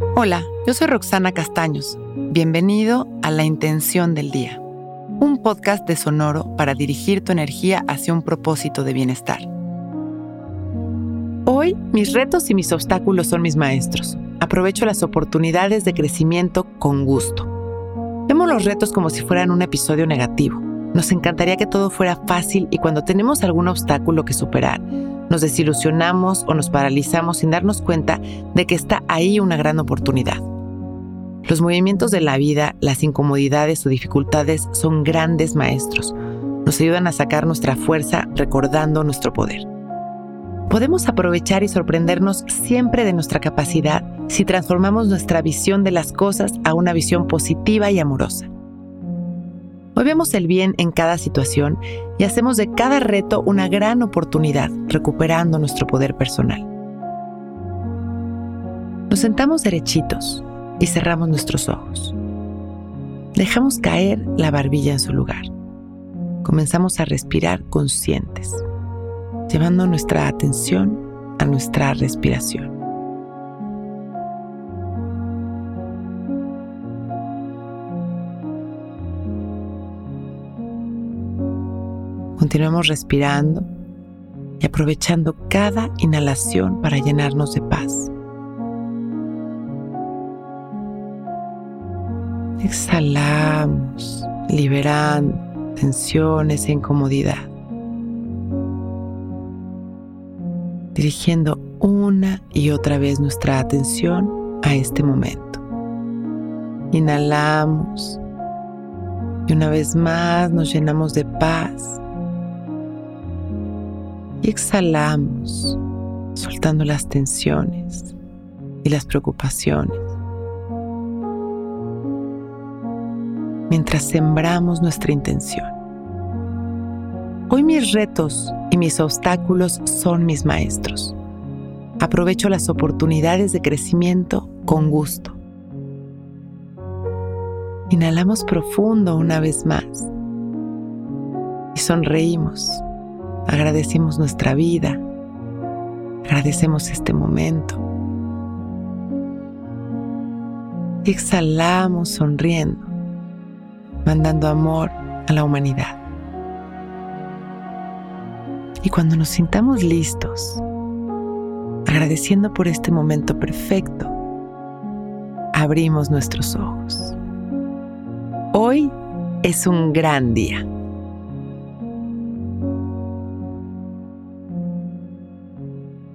Hola, yo soy Roxana Castaños. Bienvenido a La Intención del Día, un podcast de Sonoro para dirigir tu energía hacia un propósito de bienestar. Hoy mis retos y mis obstáculos son mis maestros. Aprovecho las oportunidades de crecimiento con gusto. Vemos los retos como si fueran un episodio negativo. Nos encantaría que todo fuera fácil y cuando tenemos algún obstáculo que superar, nos desilusionamos o nos paralizamos sin darnos cuenta de que está ahí una gran oportunidad. Los movimientos de la vida, las incomodidades o dificultades son grandes maestros. Nos ayudan a sacar nuestra fuerza recordando nuestro poder. Podemos aprovechar y sorprendernos siempre de nuestra capacidad si transformamos nuestra visión de las cosas a una visión positiva y amorosa. Hoy vemos el bien en cada situación y hacemos de cada reto una gran oportunidad, recuperando nuestro poder personal. Nos sentamos derechitos y cerramos nuestros ojos. Dejamos caer la barbilla en su lugar. Comenzamos a respirar conscientes, llevando nuestra atención a nuestra respiración. Continuemos respirando y aprovechando cada inhalación para llenarnos de paz. Exhalamos, liberando tensiones e incomodidad. Dirigiendo una y otra vez nuestra atención a este momento. Inhalamos y una vez más nos llenamos de paz y exhalamos, soltando las tensiones y las preocupaciones. Mientras sembramos nuestra intención. Hoy mis retos y mis obstáculos son mis maestros. Aprovecho las oportunidades de crecimiento con gusto. Inhalamos profundo una vez más y sonreímos agradecemos nuestra vida, agradecemos este momento. Exhalamos sonriendo, mandando amor a la humanidad. Y cuando nos sintamos listos, agradeciendo por este momento perfecto, abrimos nuestros ojos. Hoy es un gran día.